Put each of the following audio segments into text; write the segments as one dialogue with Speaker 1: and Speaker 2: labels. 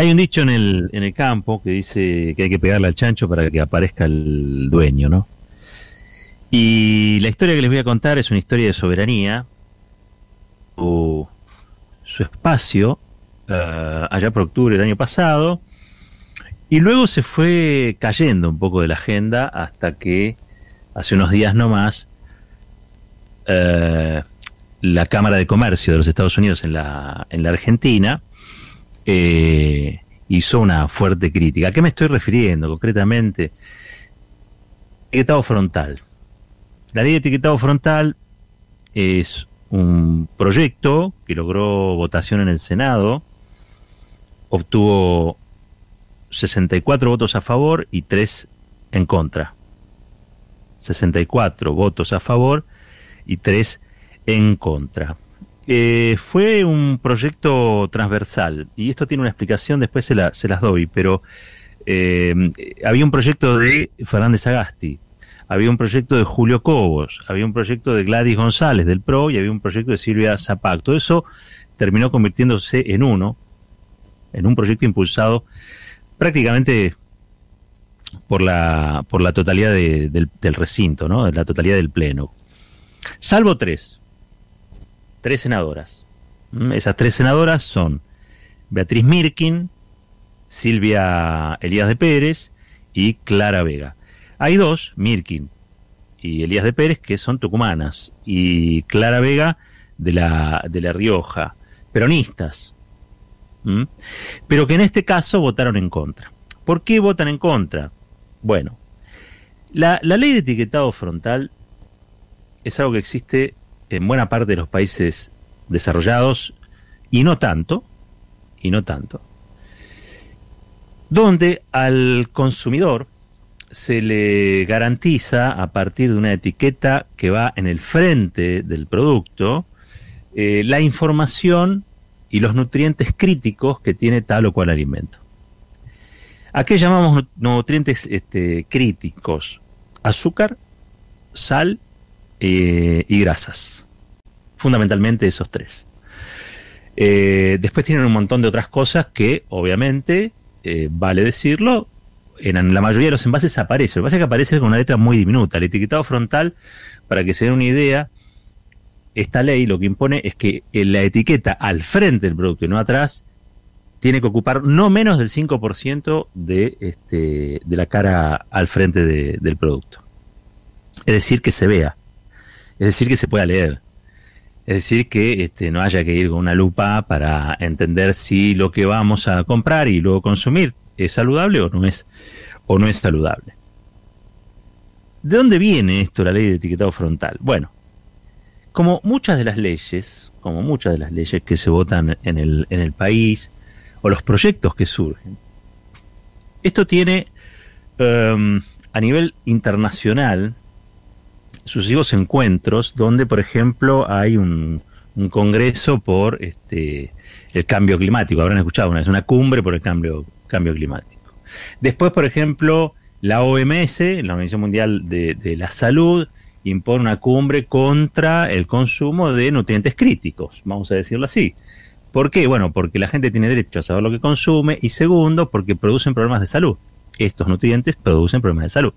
Speaker 1: Hay un dicho en el, en el campo que dice que hay que pegarle al chancho para que aparezca el dueño, ¿no? Y la historia que les voy a contar es una historia de soberanía. Su, su espacio, eh, allá por octubre del año pasado, y luego se fue cayendo un poco de la agenda hasta que hace unos días nomás eh, la Cámara de Comercio de los Estados Unidos en la, en la Argentina eh, hizo una fuerte crítica. ¿A qué me estoy refiriendo concretamente? Etiquetado frontal. La ley de etiquetado frontal es un proyecto que logró votación en el Senado, obtuvo 64 votos a favor y 3 en contra. 64 votos a favor y 3 en contra. Eh, fue un proyecto transversal y esto tiene una explicación, después se, la, se las doy, pero eh, había un proyecto de Fernández Agasti, había un proyecto de Julio Cobos, había un proyecto de Gladys González del PRO y había un proyecto de Silvia Zapac. Todo eso terminó convirtiéndose en uno, en un proyecto impulsado prácticamente por la, por la totalidad del, del, recinto, ¿no? la totalidad del Pleno. Salvo tres, tres senadoras. Mm, esas tres senadoras son Beatriz Mirkin, Silvia Elías de Pérez y Clara Vega. Hay dos, Mirkin y Elías de Pérez, que son tucumanas, y Clara Vega de la, de la Rioja, peronistas, pero que en este caso votaron en contra. ¿Por qué votan en contra? Bueno, la, la ley de etiquetado frontal es algo que existe en buena parte de los países desarrollados y no tanto, y no tanto, donde al consumidor se le garantiza a partir de una etiqueta que va en el frente del producto eh, la información y los nutrientes críticos que tiene tal o cual alimento. ¿A qué llamamos nutrientes este, críticos? Azúcar, sal eh, y grasas. Fundamentalmente esos tres. Eh, después tienen un montón de otras cosas que, obviamente, eh, vale decirlo, en la mayoría de los envases aparece. Lo que pasa es que aparece con una letra muy diminuta. El etiquetado frontal, para que se den una idea, esta ley lo que impone es que la etiqueta al frente del producto y no atrás tiene que ocupar no menos del 5% de, este, de la cara al frente del producto. Es decir, que se vea. Es decir, que se pueda leer. Es decir, que este, no haya que ir con una lupa para entender si lo que vamos a comprar y luego consumir es saludable o no es, o no es saludable. ¿De dónde viene esto, la ley de etiquetado frontal? Bueno, como muchas de las leyes, como muchas de las leyes que se votan en el, en el país, o los proyectos que surgen, esto tiene um, a nivel internacional sucesivos encuentros donde, por ejemplo, hay un, congreso por este, el cambio climático. Habrán escuchado una vez, una cumbre por el cambio, cambio climático. Después, por ejemplo, la OMS, la Organización Mundial de, de la Salud, impone una cumbre contra el consumo de nutrientes críticos, vamos a decirlo así. ¿Por qué? Bueno, porque la gente tiene derecho a saber lo que consume y segundo, porque producen problemas de salud. Estos nutrientes producen problemas de salud.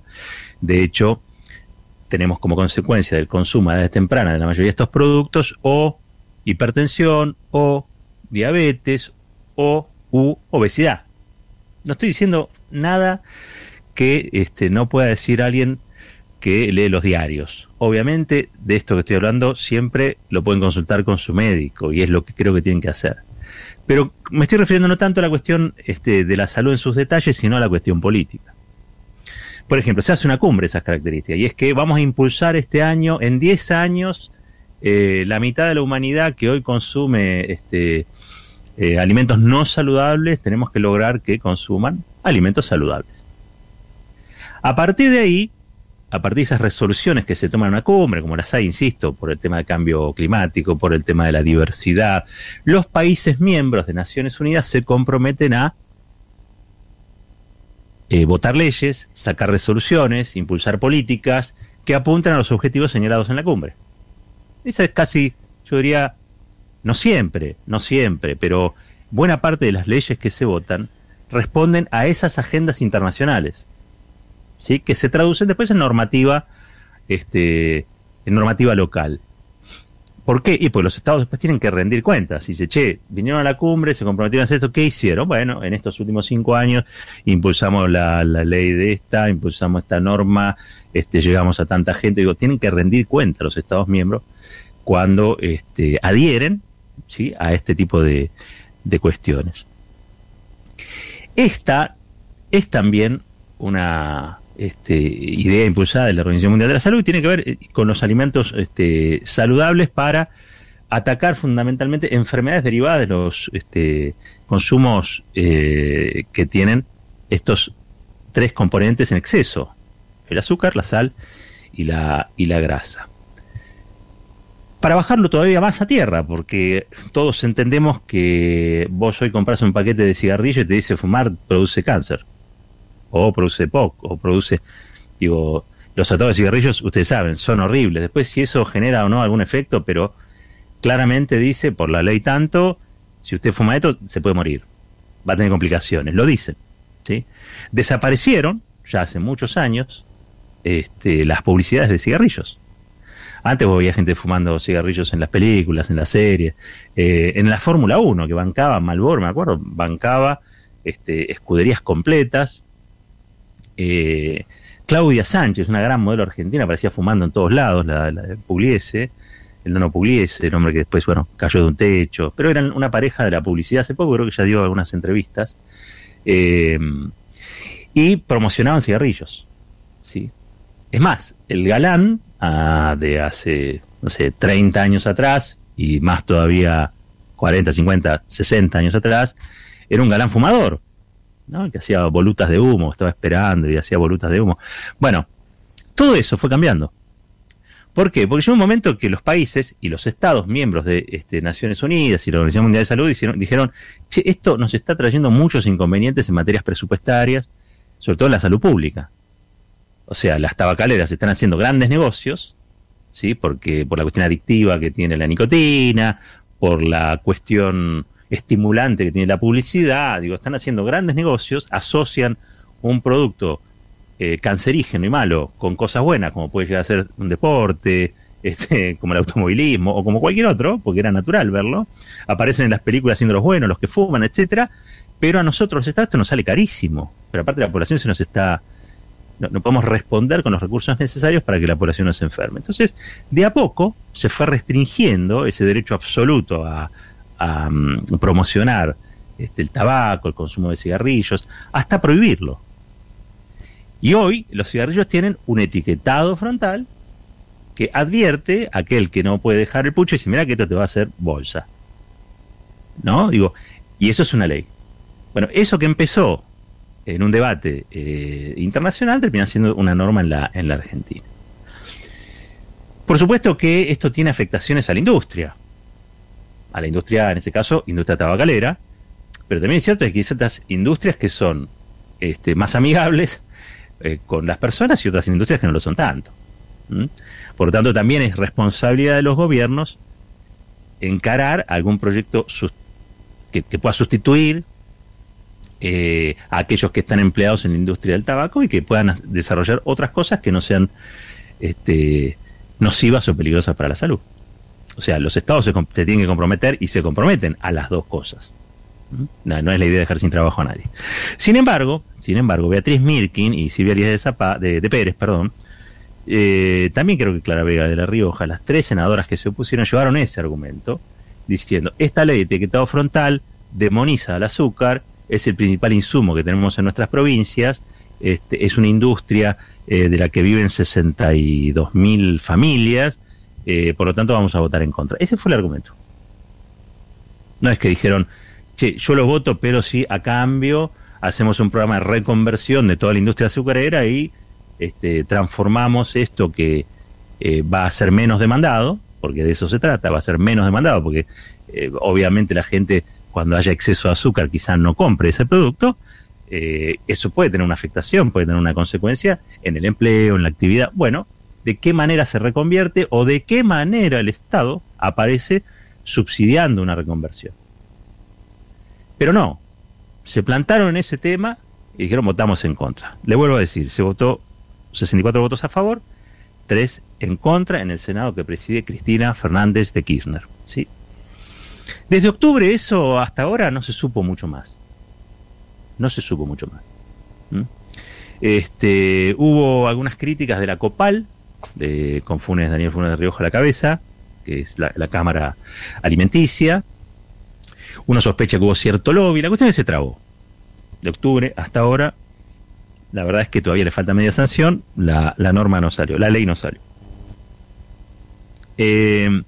Speaker 1: De hecho, tenemos como consecuencia del consumo a edad temprana de la mayoría de estos productos o hipertensión o diabetes o obesidad. No estoy diciendo nada que este, no pueda decir alguien que lee los diarios. Obviamente, de esto que estoy hablando, siempre lo pueden consultar con su médico y es lo que creo que tienen que hacer. Pero me estoy refiriendo no tanto a la cuestión este, de la salud en sus detalles, sino a la cuestión política. Por ejemplo, se hace una cumbre esas características y es que vamos a impulsar este año, en 10 años, eh, la mitad de la humanidad que hoy consume este, eh, alimentos no saludables, tenemos que lograr que consuman alimentos saludables. A partir de ahí, a partir de esas resoluciones que se toman en una cumbre, como las hay, insisto, por el tema del cambio climático, por el tema de la diversidad, los países miembros de Naciones Unidas se comprometen a eh, votar leyes, sacar resoluciones, impulsar políticas que apunten a los objetivos señalados en la cumbre. Esa es casi, yo diría, no siempre, no siempre, pero buena parte de las leyes que se votan responden a esas agendas internacionales, ¿sí? que se traducen después en normativa, este, en normativa local. ¿Por qué? Y pues los estados después tienen que rendir cuentas. Y dice, che, vinieron a la cumbre, se comprometieron a hacer esto, ¿qué hicieron? Bueno, en estos últimos cinco años impulsamos la, ley de esta, impulsamos esta norma, este, llegamos a tanta gente. Digo, tienen que rendir cuentas los estados miembros cuando este, adhieren ¿sí? a este tipo de, de cuestiones. Esta es también una este, idea impulsada de la Organización Mundial de la Salud y tiene que ver eh, con los alimentos este, saludables para atacar fundamentalmente enfermedades derivadas de los este, consumos eh, que tienen estos tres componentes en exceso, el azúcar, la sal y la, grasa. Para bajarlo todavía más a tierra, porque todos entendemos que vos hoy compras un paquete de cigarrillos y te dice fumar produce cáncer o produce POC, o produce, digo, los atados de cigarrillos, ustedes saben, son horribles. Después si eso genera o no algún efecto, pero claramente dice, por la ley tanto, si usted fuma esto, se puede morir. Va a tener complicaciones, lo dicen. ¿sí? Desaparecieron, ya hace muchos años, este, las publicidades de cigarrillos. Antes había gente fumando cigarrillos en las películas, en las series, eh, en la Fórmula 1, que bancaba Malboro, me acuerdo, bancaba este, escuderías completas eh, Claudia Sánchez, una gran modelo argentina, parecía fumando en todos lados, la, Pugliese, el nono Pugliese, el hombre que después, bueno, cayó de un techo, pero eran una pareja de la publicidad hace poco, creo que ya dio algunas entrevistas, eh, y promocionaban cigarrillos, ¿sí? Es más, el galán ah, de hace, no sé, 30 años atrás, y más todavía 40, 50, 60 años atrás, era un galán fumador, que hacía volutas de humo, estaba esperando y hacía volutas de humo. Bueno, todo eso fue cambiando. ¿Por qué? Porque llegó un momento que los países y los estados miembros de este, Naciones Unidas y la Organización Mundial de Salud dijeron, che, esto nos está trayendo muchos inconvenientes en materias presupuestarias, sobre todo en la salud pública. O sea, las tabacaleras están haciendo grandes negocios, ¿sí? Porque por la cuestión adictiva que tiene la nicotina, por la cuestión estimulante que tiene la publicidad, digo, están haciendo grandes negocios, asocian un producto eh, cancerígeno y malo con cosas buenas, como puede llegar a ser un deporte, este, como el automovilismo o como cualquier otro, porque era natural verlo, aparecen en las películas siendo los buenos, los que fuman, etcétera, pero a nosotros esto nos sale carísimo, pero aparte la población se nos está no, no, podemos responder con los recursos necesarios para que la población no se enferme. Entonces, de a poco se fue restringiendo ese derecho absoluto a, a mm, promocionar este, el tabaco, el consumo de cigarrillos, hasta prohibirlo. Y hoy los cigarrillos tienen un etiquetado frontal que advierte a aquel que no puede dejar el pucho y dice, mira que esto te va a hacer bolsa. ¿No? Digo, y eso es una ley. Bueno, eso que empezó en un debate eh, internacional termina siendo una norma en la, en la Argentina. Por supuesto que esto tiene afectaciones a la industria a la industria, en ese caso, industria tabacalera, pero también es cierto que hay ciertas industrias que son este, más amigables eh, con las personas y otras industrias que no lo son tanto. Por lo tanto, también es responsabilidad de los gobiernos encarar algún proyecto que, pueda sustituir eh, a aquellos que están empleados en la industria del tabaco y que puedan desarrollar otras cosas que no sean este, nocivas o peligrosas para la salud. O sea, los estados se, tienen que comprometer y se comprometen a las dos cosas. ¿Mm? No, es la idea de dejar sin trabajo a nadie. Sin embargo, sin embargo, Beatriz Mirkin y Silvia Díaz de, de, Pérez, perdón, eh, también creo que Clara Vega de la Rioja, las tres senadoras que se opusieron, llevaron ese argumento, diciendo, esta ley de etiquetado frontal demoniza al azúcar, es el principal insumo que tenemos en nuestras provincias, este, es una industria eh, de la que viven 62 mil familias, eh, por lo tanto, vamos a votar en contra. Ese fue el argumento. No es que dijeron, che, yo lo voto, pero si a cambio hacemos un programa de reconversión de toda la industria azucarera y este, transformamos esto que eh, va a ser menos demandado, porque de eso se trata, va a ser menos demandado, porque eh, obviamente la gente cuando haya exceso de azúcar quizás no compre ese producto, eso puede tener una afectación, puede tener una consecuencia en el empleo, en la actividad. Bueno, de qué manera se reconvierte o de qué manera el Estado aparece subsidiando una reconversión. Pero no, se plantaron en ese tema y dijeron votamos en contra. Le vuelvo a decir, se votó 64 votos a favor, 3 en contra en el Senado que preside Cristina Fernández de Kirchner. ¿sí? Desde octubre eso hasta ahora no se supo mucho más. No se supo mucho más. Este, hubo algunas críticas de la COPAL, de, con Funes, Daniel Funes de Rioja a la cabeza, que es la, Cámara Alimenticia. Uno sospecha que hubo cierto lobby. La cuestión es que se trabó. De octubre hasta ahora, la verdad es que todavía le falta media sanción. La, la norma no salió, la ley no salió. Eh,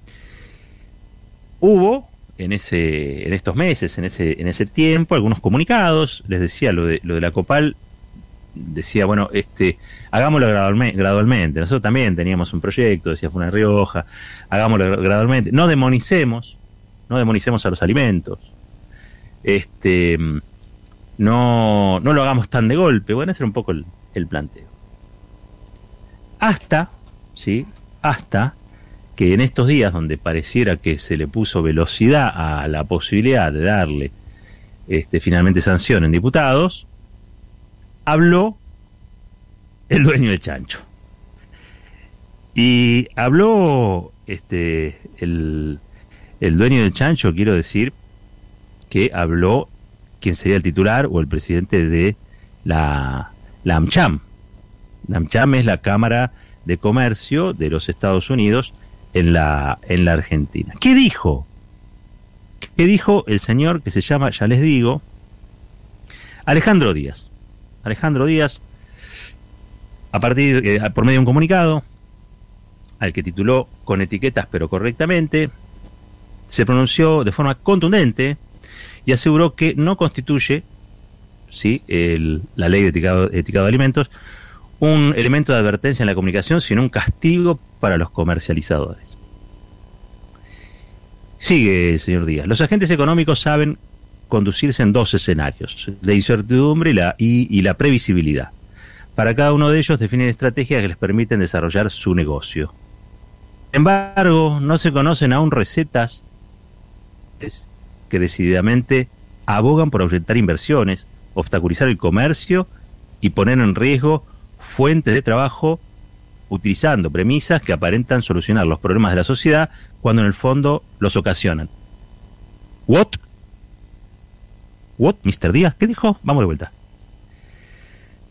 Speaker 1: hubo en ese en estos meses, en ese en ese tiempo algunos comunicados, les decía lo de lo de la Copal decía, bueno, este hagámoslo gradualmente. Nosotros también teníamos un proyecto, decía Funes Rioja, hagámoslo gradualmente. No demonicemos, no demonicemos a los alimentos. Este no, no lo hagamos tan de golpe. Bueno, ese era un poco el, el planteo. Hasta, ¿sí? Hasta que en estos días donde pareciera que se le puso velocidad a la posibilidad de darle este, finalmente sanción en diputados, habló el dueño del chancho. Y habló este, el, el dueño del chancho, quiero decir, que habló quien sería el titular o el presidente de la, la AmCham. La AmCham es la Cámara de Comercio de los Estados Unidos en la, en la Argentina. ¿Qué dijo? ¿Qué dijo el señor que se llama, ya les digo, Alejandro Díaz? Alejandro Díaz, a partir, eh, por medio de un comunicado, al que tituló con etiquetas pero correctamente, se pronunció de forma contundente y aseguró que no constituye ¿sí? La ley de etiquetado, etiquetado de alimentos un elemento de advertencia en la comunicación, sino un castigo para los comercializadores. Sigue, señor Díaz. Los agentes económicos saben conducirse en dos escenarios, la incertidumbre y la, y, la previsibilidad. Para cada uno de ellos definen estrategias que les permiten desarrollar su negocio. Sin embargo, no se conocen aún recetas que decididamente abogan por ahuyentar inversiones, obstaculizar el comercio y poner en riesgo fuentes de trabajo utilizando premisas que aparentan solucionar los problemas de la sociedad cuando en el fondo los ocasionan. ¿What? ¿What, Mr. Díaz? ¿Qué dijo? Vamos de vuelta.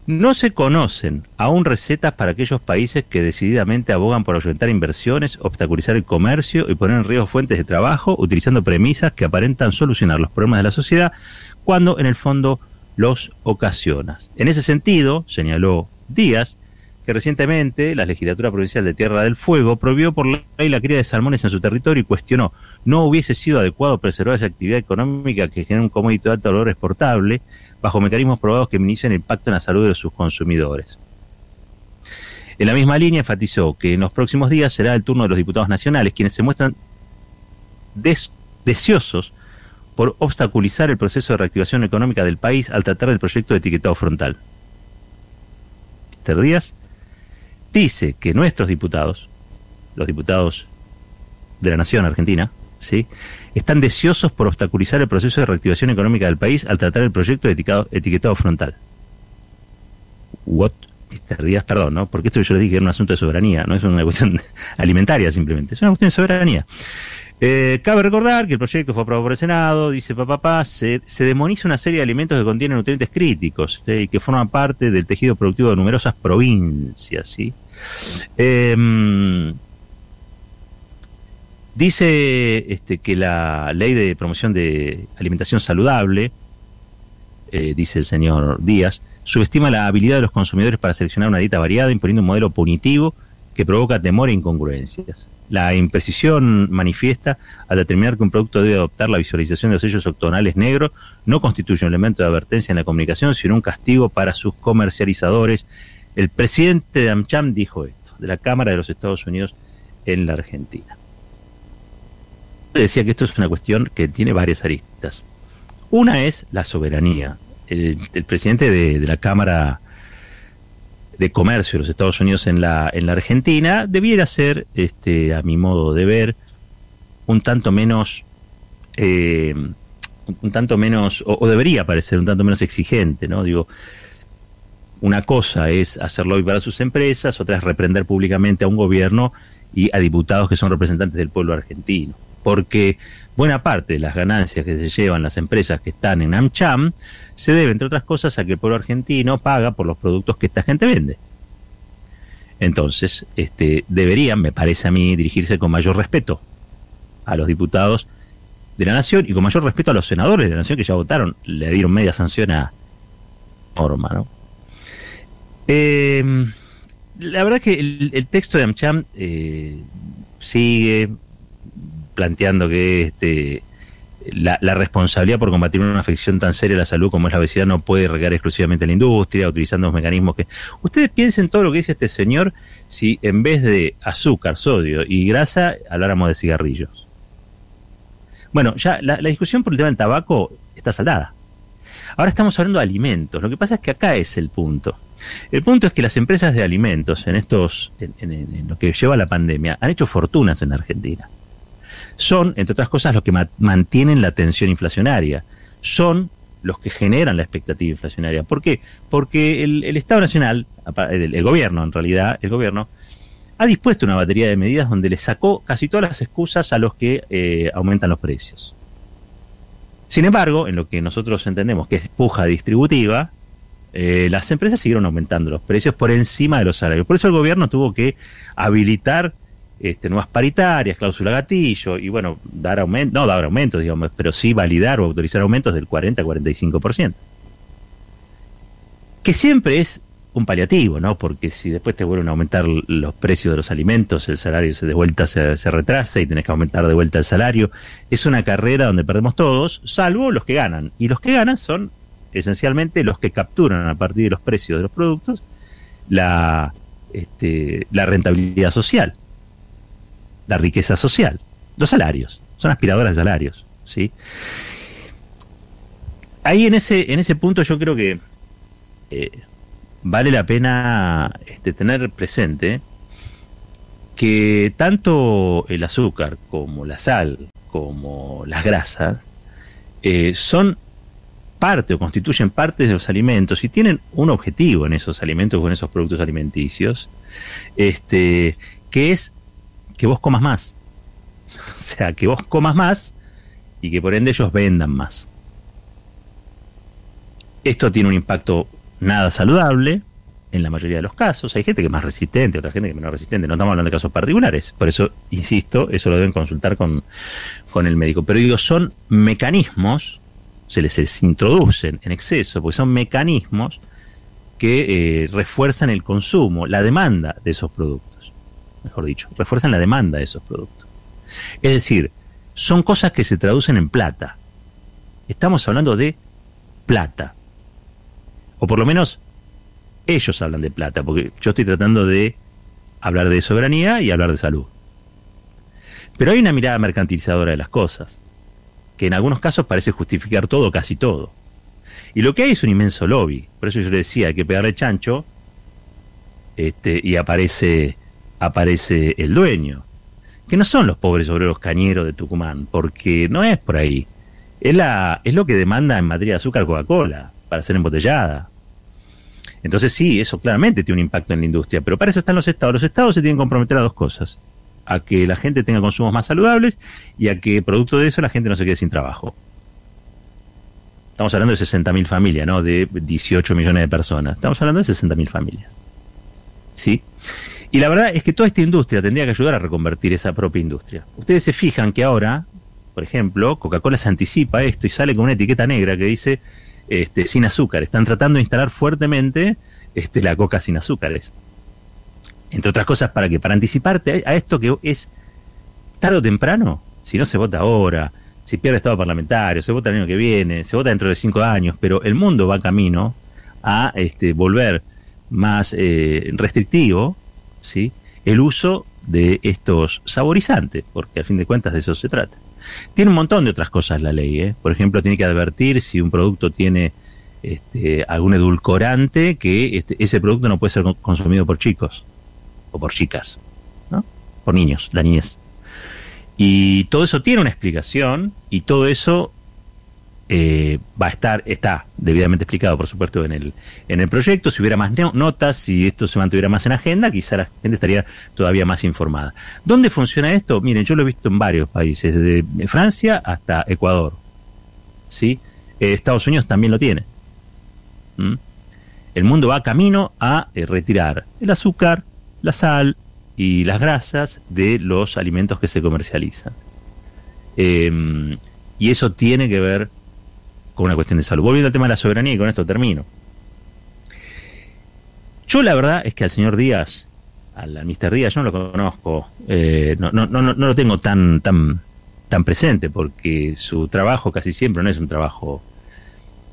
Speaker 1: No se conocen aún recetas para aquellos países que decididamente abogan por ahuyentar inversiones, obstaculizar el comercio y poner en riesgo fuentes de trabajo utilizando premisas que aparentan solucionar los problemas de la sociedad cuando en el fondo los ocasionas. En ese sentido, señaló Díaz, que recientemente la legislatura provincial de Tierra del Fuego prohibió por ley la cría de salmones en su territorio y cuestionó no hubiese sido adecuado preservar esa actividad económica que genera un commodity de alto valor exportable bajo mecanismos probados que minimicen el impacto en la salud de sus consumidores. En la misma línea enfatizó que en los próximos días será el turno de los diputados nacionales, quienes se muestran deseosos por obstaculizar el proceso de reactivación económica del país al tratar del proyecto de etiquetado frontal. Dice que nuestros diputados, los diputados de la Nación Argentina, ¿sí? están deseosos por obstaculizar el proceso de reactivación económica del país al tratar el proyecto de etiquetado, frontal. What? Mr. Perdón, ¿no? Porque esto yo les dije que era un asunto de soberanía, no es una cuestión alimentaria simplemente, es una cuestión de soberanía. Eh, cabe recordar que el proyecto fue aprobado por el Senado, dice papá, se, se demoniza una serie de alimentos que contienen nutrientes críticos y que forman parte del tejido productivo de numerosas provincias. ¿sí? Eh, dice este, que la ley de promoción de alimentación saludable, eh, dice el señor Díaz, subestima la habilidad de los consumidores para seleccionar una dieta variada, imponiendo un modelo punitivo que provoca temor e incongruencias. La imprecisión manifiesta al determinar que un producto debe adoptar la visualización de los sellos octonales negros no constituye un elemento de advertencia en la comunicación, sino un castigo para sus comercializadores. El presidente de AmCham dijo esto, de la Cámara de los Estados Unidos en la Argentina. Decía que esto es una cuestión que tiene varias aristas. Una es la soberanía. El, presidente de, de la Cámara de comercio de los Estados Unidos en la, en la Argentina debiera ser, este, a mi modo de ver, un tanto menos, eh, un, tanto menos, o, debería parecer un tanto menos exigente, ¿no? Digo, una cosa es hacerlo hoy para sus empresas, otra es reprender públicamente a un gobierno y a diputados que son representantes del pueblo argentino. Porque buena parte de las ganancias que se llevan las empresas que están en AmCham se debe, entre otras cosas, a que el pueblo argentino paga por los productos que esta gente vende. Entonces, este, deberían, me parece a mí, dirigirse con mayor respeto a los diputados de la Nación y con mayor respeto a los senadores de la Nación que ya votaron, le dieron media sanción a Norma, ¿no? Eh, la verdad que el, texto de AmCham eh, sigue planteando que este, la, responsabilidad por combatir una afección tan seria a la salud como es la obesidad no puede recaer exclusivamente en la industria, utilizando los mecanismos que... Ustedes piensen todo lo que dice este señor si en vez de azúcar, sodio y grasa habláramos de cigarrillos. Bueno, ya la, la discusión por el tema del tabaco está saldada. Ahora estamos hablando de alimentos. Lo que pasa es que acá es el punto. El punto es que las empresas de alimentos en estos, en, lo que lleva la pandemia, han hecho fortunas en Argentina. Son, entre otras cosas, los que mantienen la tensión inflacionaria. Son los que generan la expectativa inflacionaria. ¿Por qué? Porque el, Estado Nacional, el, gobierno en realidad, el gobierno, ha dispuesto una batería de medidas donde le sacó casi todas las excusas a los que eh, aumentan los precios. Sin embargo, en lo que nosotros entendemos que es puja distributiva, eh, las empresas siguieron aumentando los precios por encima de los salarios. Por eso el gobierno tuvo que habilitar este, nuevas paritarias, cláusula gatillo, y bueno, dar aumentos, no dar aumentos, digamos, pero sí validar o autorizar aumentos del 40-45%. Que siempre es un paliativo, ¿no? Porque si después te vuelven a aumentar los precios de los alimentos, el salario se de vuelta se, se, retrasa y tenés que aumentar de vuelta el salario. Es una carrera donde perdemos todos, salvo los que ganan. Y los que ganan son esencialmente los que capturan a partir de los precios de los productos la, este, la rentabilidad social, la riqueza social, los salarios, son aspiradoras de salarios, ¿sí? Ahí en ese, en ese punto yo creo que eh, vale la pena este, tener presente que tanto el azúcar como la sal como las grasas eh, son parte o constituyen parte de los alimentos y tienen un objetivo en esos alimentos o en esos productos alimenticios, este, que es que vos comas más. O sea, que vos comas más y que por ende ellos vendan más. Esto tiene un impacto nada saludable en la mayoría de los casos. Hay gente que es más resistente, otra gente que es menos resistente. No estamos hablando de casos particulares. Por eso, insisto, eso lo deben consultar con, con el médico. Pero digo, son mecanismos se les, introducen en exceso, porque son mecanismos que eh, refuerzan el consumo, la demanda de esos productos. Mejor dicho, refuerzan la demanda de esos productos. Es decir, son cosas que se traducen en plata. Estamos hablando de plata. O por lo menos ellos hablan de plata, porque yo estoy tratando de hablar de soberanía y hablar de salud. Pero hay una mirada mercantilizadora de las cosas que en algunos casos parece justificar todo, casi todo. Y lo que hay es un inmenso lobby. Por eso yo le decía, hay que pegarle chancho este, y aparece, aparece el dueño. Que no son los pobres obreros cañeros de Tucumán, porque no es por ahí. Es, la, es lo que demanda en materia de azúcar Coca-Cola para ser embotellada. Entonces sí, eso claramente tiene un impacto en la industria, pero para eso están los estados. Los estados se tienen que comprometer a dos cosas a que la gente tenga consumos más saludables y a que producto de eso la gente no se quede sin trabajo. Estamos hablando de 60.000 familias, ¿no? De 18 millones de personas. Estamos hablando de 60.000 familias. ¿Sí? Y la verdad es que toda esta industria tendría que ayudar a reconvertir esa propia industria. Ustedes se fijan que ahora, por ejemplo, Coca-Cola se anticipa esto y sale con una etiqueta negra que dice este, sin azúcar. Están tratando de instalar fuertemente este, la coca sin azúcares. Entre otras cosas, ¿para que Para anticiparte a esto que es tarde o temprano, si no se vota ahora, si pierde estado parlamentario, se vota el año que viene, se vota dentro de cinco años, pero el mundo va camino a este, volver más eh, restrictivo ¿sí? el uso de estos saborizantes, porque al fin de cuentas de eso se trata. Tiene un montón de otras cosas la ley, ¿eh? por ejemplo, tiene que advertir si un producto tiene este, algún edulcorante, que este, ese producto no puede ser consumido por chicos por chicas, ¿no? Por niños, la niñez. Y todo eso tiene una explicación y todo eso eh, va a estar, está debidamente explicado, por supuesto, en el, en el proyecto. Si hubiera más notas, si esto se mantuviera más en agenda, quizá la gente estaría todavía más informada. ¿Dónde funciona esto? Miren, yo lo he visto en varios países, desde Francia hasta Ecuador. ¿Sí? Eh, Estados Unidos también lo tiene. El mundo va camino a eh, retirar el azúcar, la sal y las grasas de los alimentos que se comercializan. Em, y eso tiene que ver con una cuestión de salud. Volviendo al tema de la soberanía, y con esto termino. Yo la verdad es que al señor Díaz, al, Mr. Díaz, yo no lo conozco, eh, no, no, no, no, lo tengo tan, tan, tan presente, porque su trabajo casi siempre no es un trabajo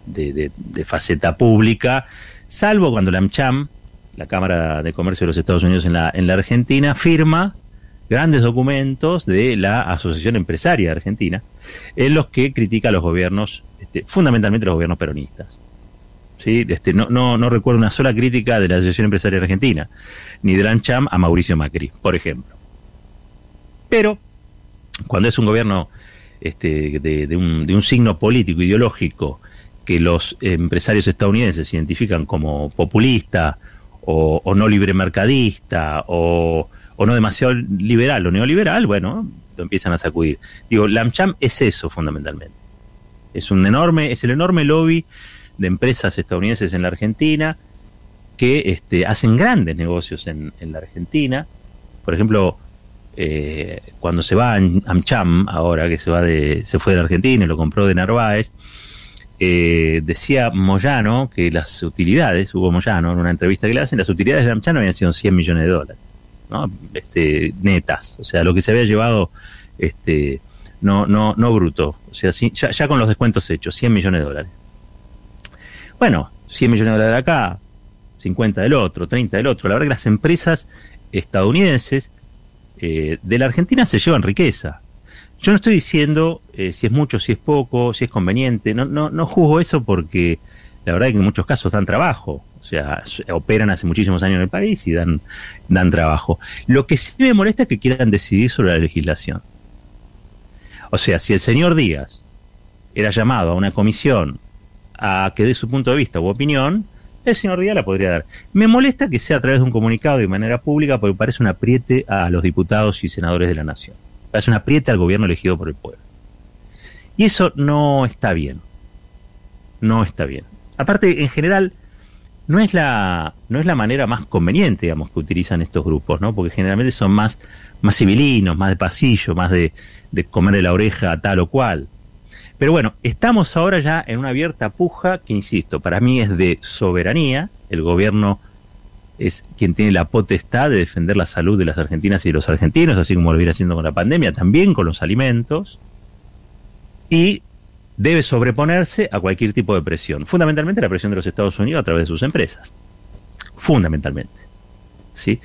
Speaker 1: de, faceta pública, salvo cuando la AmCham, la Cámara de Comercio de los Estados Unidos en la, en la Argentina, firma grandes documentos de la Asociación Empresaria Argentina, en los que critica a los gobiernos, este, fundamentalmente los gobiernos peronistas. Este, no, recuerdo una sola crítica de la Asociación Empresaria Argentina, ni de la AmCham a Mauricio Macri, por ejemplo. Pero, cuando es un gobierno este, de, un, de un signo político, ideológico, que los empresarios estadounidenses identifican como populista o, no libremercadista o o no demasiado liberal o neoliberal, bueno, lo empiezan a sacudir. Digo, LAMCHAM es eso fundamentalmente. Es un enorme, es el enorme lobby de empresas estadounidenses en la Argentina que este, hacen grandes negocios en, la Argentina. Por ejemplo, eh, cuando se va a AmCham, ahora que se va de, se fue de la Argentina y lo compró de Narváez, eh, decía Moyano que las utilidades, Hugo Moyano, en una entrevista que le hacen, las utilidades de AmCham habían sido 100 millones de dólares. Este, netas, o sea, lo que se había llevado, este, no, no, no bruto, o sea, ya, con los descuentos hechos, 100 millones de dólares. Bueno, 100 millones de dólares de acá, 50 del otro, 30 del otro. La verdad que las empresas estadounidenses eh, de la Argentina se llevan riqueza. Yo no estoy diciendo eh, si es mucho, si es poco, si es conveniente, no, no, no juzgo eso porque la verdad es que en muchos casos dan trabajo. O sea, operan hace muchísimos años en el país y dan, dan trabajo. Lo que sí me molesta es que quieran decidir sobre la legislación. O sea, si el señor Díaz era llamado a una comisión a que dé su punto de vista u opinión, el señor Díaz la podría dar. Me molesta que sea a través de un comunicado de manera pública porque parece un apriete a los diputados y senadores de la nación. Parece un apriete al gobierno elegido por el pueblo. Y eso no está bien. No está bien. Aparte, en general, no es la no es la manera más conveniente digamos que utilizan estos grupos no porque generalmente son más más civilinos más de pasillo más de, de comerle la oreja a tal o cual pero bueno estamos ahora ya en una abierta puja que insisto para mí es de soberanía el gobierno es quien tiene la potestad de defender la salud de las argentinas y de los argentinos así como lo viene haciendo con la pandemia también con los alimentos y debe sobreponerse a cualquier tipo de presión, fundamentalmente la presión de los Estados Unidos a través de sus empresas, fundamentalmente. ¿sí?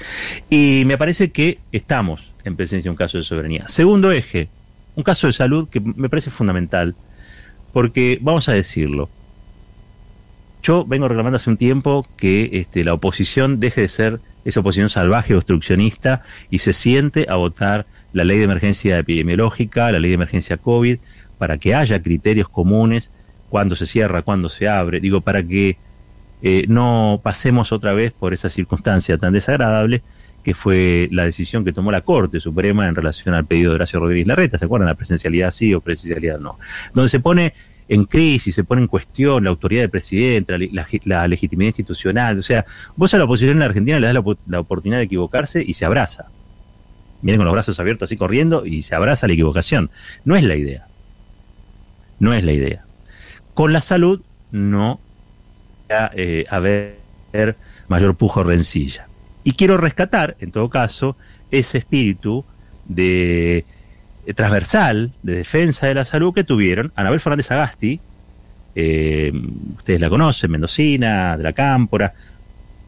Speaker 1: Y me parece que estamos en presencia de un caso de soberanía. Segundo eje, un caso de salud que me parece fundamental, porque vamos a decirlo, yo vengo reclamando hace un tiempo que este, la oposición deje de ser esa oposición salvaje obstruccionista y se siente a votar la ley de emergencia epidemiológica, la ley de emergencia COVID, para que haya criterios comunes, cuando se cierra, cuando se abre, digo, para que eh, no pasemos otra vez por esa circunstancia tan desagradable que fue la decisión que tomó la Corte Suprema en relación al pedido de Horacio Rodríguez Larreta, ¿se acuerdan? La presencialidad sí o presencialidad no. Donde se pone en crisis, se pone en cuestión la autoridad del presidente, la, legitimidad institucional. O sea, vos a la oposición en la Argentina le das la, la, oportunidad de equivocarse y se abraza. Viene con los brazos abiertos así corriendo y se abraza la equivocación. No es la idea. No es la idea. Con la salud no va a eh, haber mayor pujo rencilla. Y quiero rescatar, en todo caso, ese espíritu de transversal, de defensa de la salud que tuvieron Anabel Fernández Agasti, eh, ustedes la conocen, Mendocina, de la Cámpora,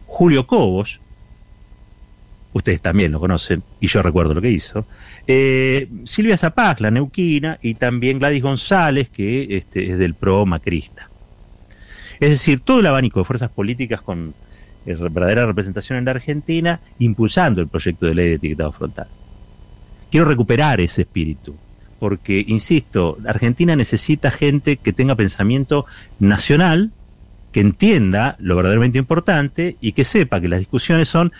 Speaker 1: Julio Cobos, ustedes también lo conocen, y yo recuerdo lo que hizo, eh, Silvia Zapag, la neuquina, y también Gladys González, que este, es del pro macrista. Es decir, todo el abanico de fuerzas políticas con eh, verdadera representación en la Argentina, impulsando el proyecto de ley de etiquetado frontal. Quiero recuperar ese espíritu, porque, insisto, Argentina necesita gente que tenga pensamiento nacional, que entienda lo verdaderamente importante y que sepa que las discusiones son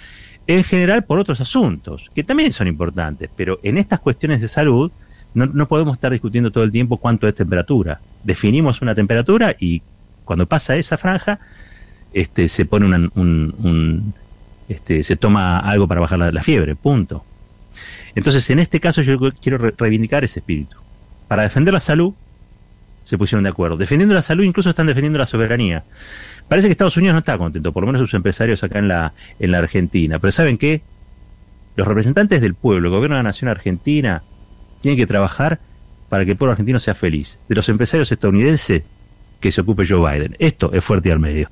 Speaker 1: en general por otros asuntos, que también son importantes, pero en estas cuestiones de salud no, no podemos estar discutiendo todo el tiempo cuánto es temperatura. Definimos una temperatura y cuando pasa esa franja, este, se pone un, un, este, se toma algo para bajar la, fiebre, punto. Entonces, en este caso yo quiero reivindicar ese espíritu. Para defender la salud, se pusieron de acuerdo. Defendiendo la salud, incluso están defendiendo la soberanía. Parece que Estados Unidos no está contento, por lo menos sus empresarios acá en la, en la Argentina. Pero ¿saben qué? Los representantes del pueblo, el gobierno de la nación argentina, tienen que trabajar para que el pueblo argentino sea feliz. De los empresarios estadounidenses, que se ocupe Joe Biden. Esto es fuerte al medio.